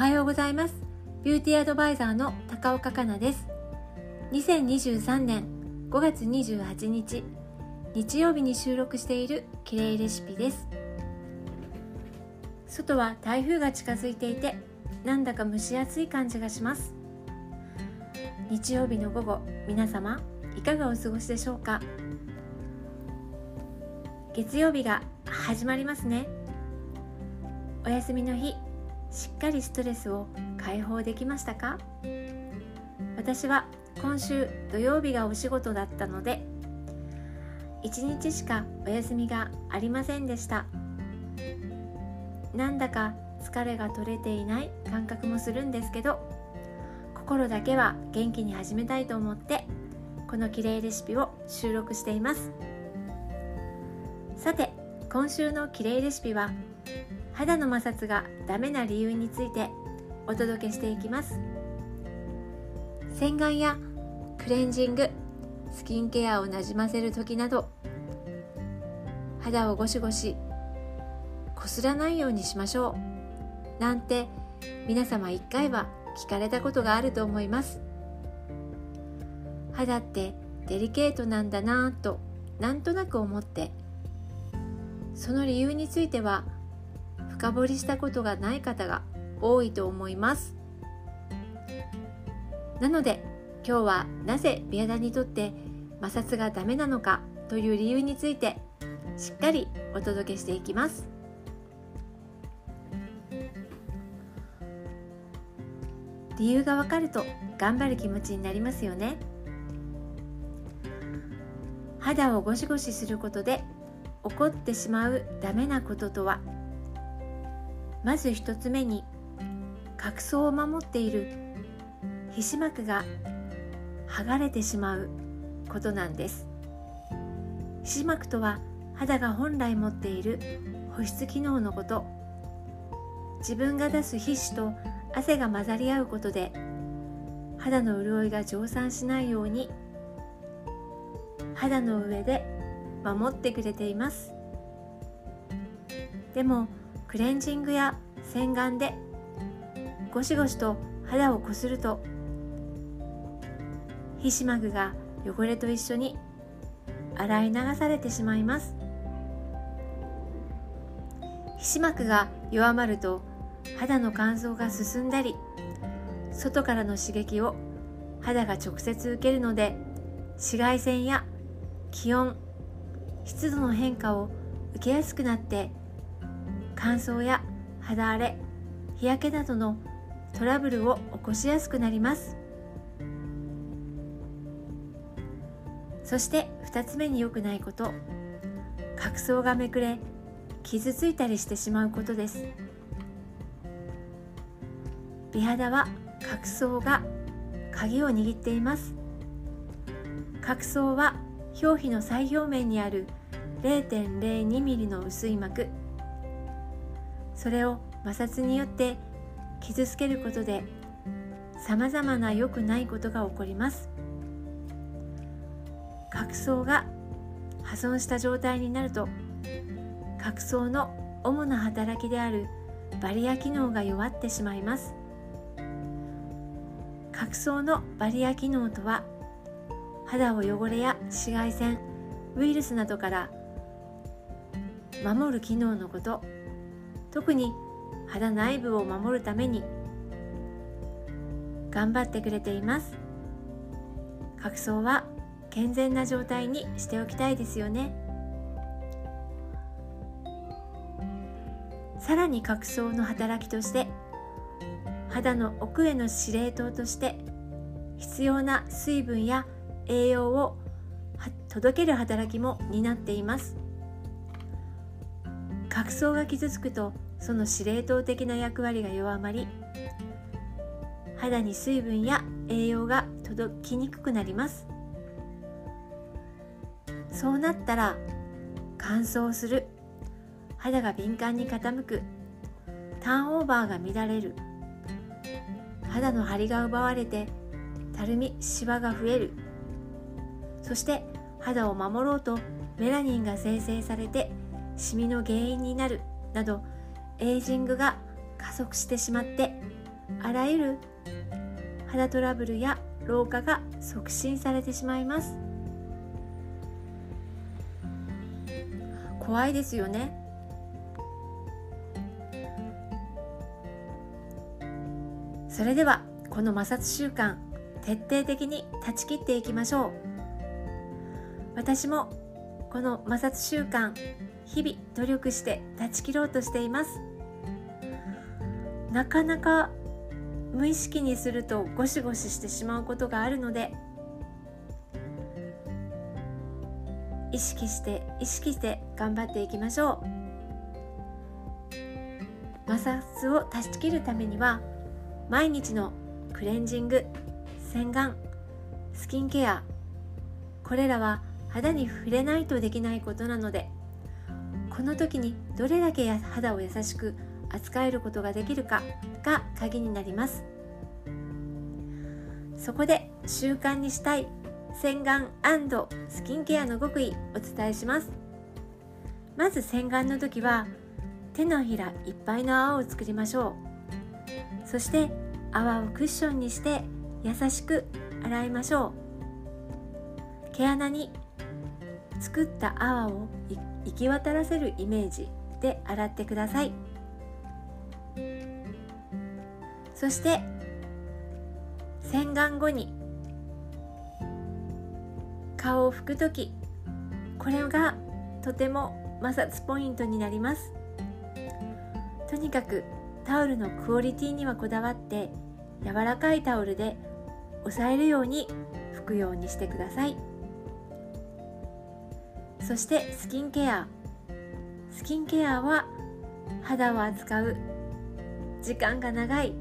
はようございます。ビューティーアドバイザーの高岡香奈です。2023年5月28日日曜日に収録しているきれいレシピです。外は台風が近づいていてなんだか蒸し暑い感じがします。日曜日の午後皆様いかがお過ごしでしょうか？月曜日が始まりますね。お休みの日しっかりストレスを解放できましたか？私は今週土曜日がお仕事だったので1日しかお休みがありませんでした。なんだか疲れが取れていない感覚もするんですけど心だけは元気に始めたいと思ってこのきれいレシピを収録しています。さて今週のきれいレシピは肌の摩擦がダメな理由についてお届けしていきます。洗顔やクレンジングスキンケアをなじませる時など肌をゴシゴシこすらないようにしましょう。なんて皆様一回は聞かれたことがあると思います。肌ってデリケートなんだなぁとなんとなく思ってその理由については深掘りしたことがない方が多いと思います。なので今日はなぜ美肌にとって摩擦がダメなのかという理由についてしっかりお届けしていきます。理由がわかると頑張る気持ちになりますよね。肌をゴシゴシすることで起こってしまうダメなこととは？まず一つ目に角層を守っている皮脂膜が剥がれてしまうことなんです。皮脂膜とは肌が本来持っている保湿機能のこと。自分が出す皮脂と汗が混ざり合うことで肌の潤いが蒸散しないように肌の上で守ってくれています。でもクレンジングや洗顔でゴシゴシと肌をこすると皮脂膜が汚れと一緒に洗い流されてしまいます。皮脂膜が弱まると肌の乾燥が進んだり外からの刺激を肌が直接受けるので紫外線や気温湿度の変化を受けやすくなって乾燥や肌荒れ日焼けなどのトラブルを起こしやすくなります。そして2つ目に良くないこと。角層がめくれ傷ついたりしてしまうことです。美肌は角層が鍵を握っています。角層は表皮の最表面にある 0.02mm の薄い膜。それを摩擦によって傷つけることでさまざまな良くないことが起こります。角層が破損した状態になると角層の主な働きであるバリア機能が弱ってしまいます。角層のバリア機能とは肌を汚れや紫外線ウイルスなどから守る機能のこと。特に肌内部を守るために頑張ってくれています。角層は健全な状態にしておきたいですよね。さらに角層の働きとして肌の奥への司令塔として必要な水分や栄養を届ける働きも担っています。角層が傷つくとその司令塔的な役割が弱まり肌に水分や栄養が届きにくくなります。そうなったら乾燥する。肌が敏感に傾く。ターンオーバーが乱れる。肌の張りが奪われてたるみシワが増える。そして肌を守ろうとメラニンが生成されてシミの原因になるなどエイジングが加速してしまってあらゆる肌トラブルや老化が促進されてしまいます。怖いですよね。それではこの摩擦習慣徹底的に断ち切っていきましょう。私もこの摩擦習慣日々努力して断ち切ろうとしています。なかなか無意識にするとゴシゴシしてしまうことがあるので意識して意識して頑張っていきましょう。摩擦を断ち切るためには毎日のクレンジング洗顔スキンケアこれらは肌に触れないとできないことなのでこの時にどれだけ肌を優しく扱えることができるかが鍵になります。そこで習慣にしたい洗顔スキンケアの極意お伝えします。まず洗顔の時は手のひらいっぱいの泡を作りましょう。そして泡をクッションにして優しく洗いましょう。毛穴に作った泡を行き渡らせるイメージで洗ってください。そして洗顔後に顔を拭く時これがとても摩擦ポイントになります。とにかくタオルのクオリティにはこだわって柔らかいタオルで押さえるように拭くようにしてください。そしてスキンケア。スキンケアは肌を扱う時間が長い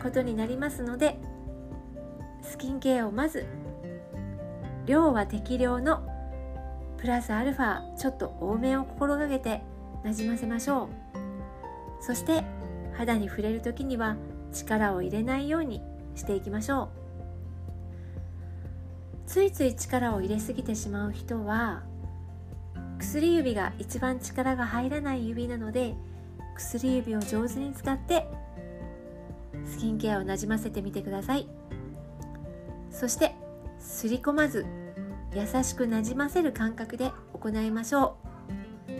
ことになりますのでスキンケアをまず量は適量のプラスアルファちょっと多めを心がけてなじませましょう。そして肌に触れる時には力を入れないようにしていきましょう。ついつい力を入れすぎてしまう人は薬指が一番力が入らない指なので薬指を上手に使ってスキンケアをなじませてみてください。そしてすり込まず優しくなじませる感覚で行いましょう。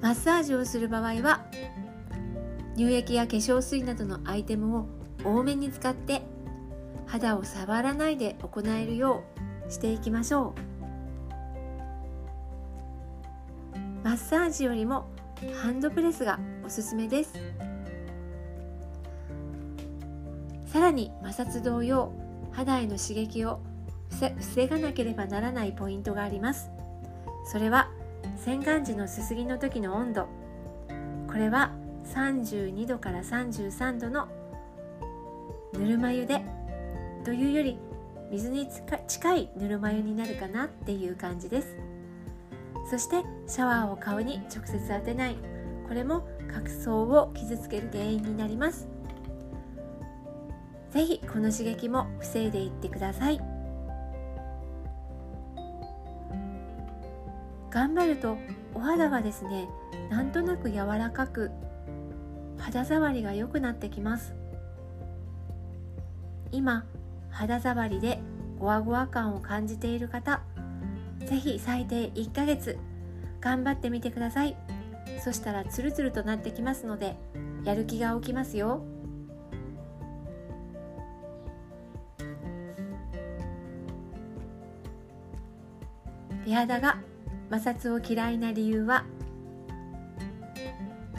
マッサージをする場合は乳液や化粧水などのアイテムを多めに使って肌を触らないで行えるようしていきましょう。マッサージよりもハンドプレスがおすすめです。さらに摩擦同様肌への刺激を防がなければならないポイントがあります。それは洗顔時のすすぎの時の温度。これは32度から33度のぬるま湯でというより水に近いぬるま湯になるかなっていう感じです。そしてシャワーを顔に直接当てない。これも角層を傷つける原因になります。是非この刺激も防いでいってください。頑張るとお肌はですねなんとなく柔らかく肌触りが良くなってきます。今肌触りでゴワゴワ感を感じている方是非最低1ヶ月頑張ってみてください。そしたらツルツルとなってきますのでやる気が起きますよ。美肌が摩擦を嫌いな理由は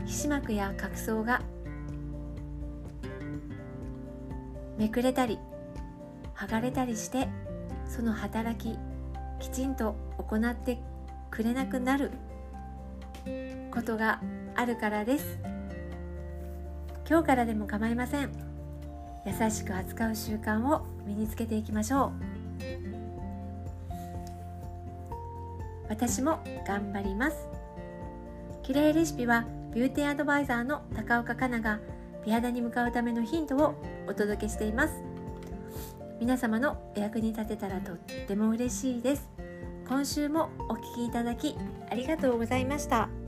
皮脂膜や角層がめくれたり剥がれたりしてその働ききちんと行ってくれなくなることがあるからです。今日からでも構いません。優しく扱う習慣を身につけていきましょう。私も頑張ります。綺麗レシピはビューティーアドバイザーの高岡香菜が美肌に向かうためのヒントをお届けしています。皆様のお役に立てたらとっても嬉しいです。今週もお聴きいただきありがとうございました。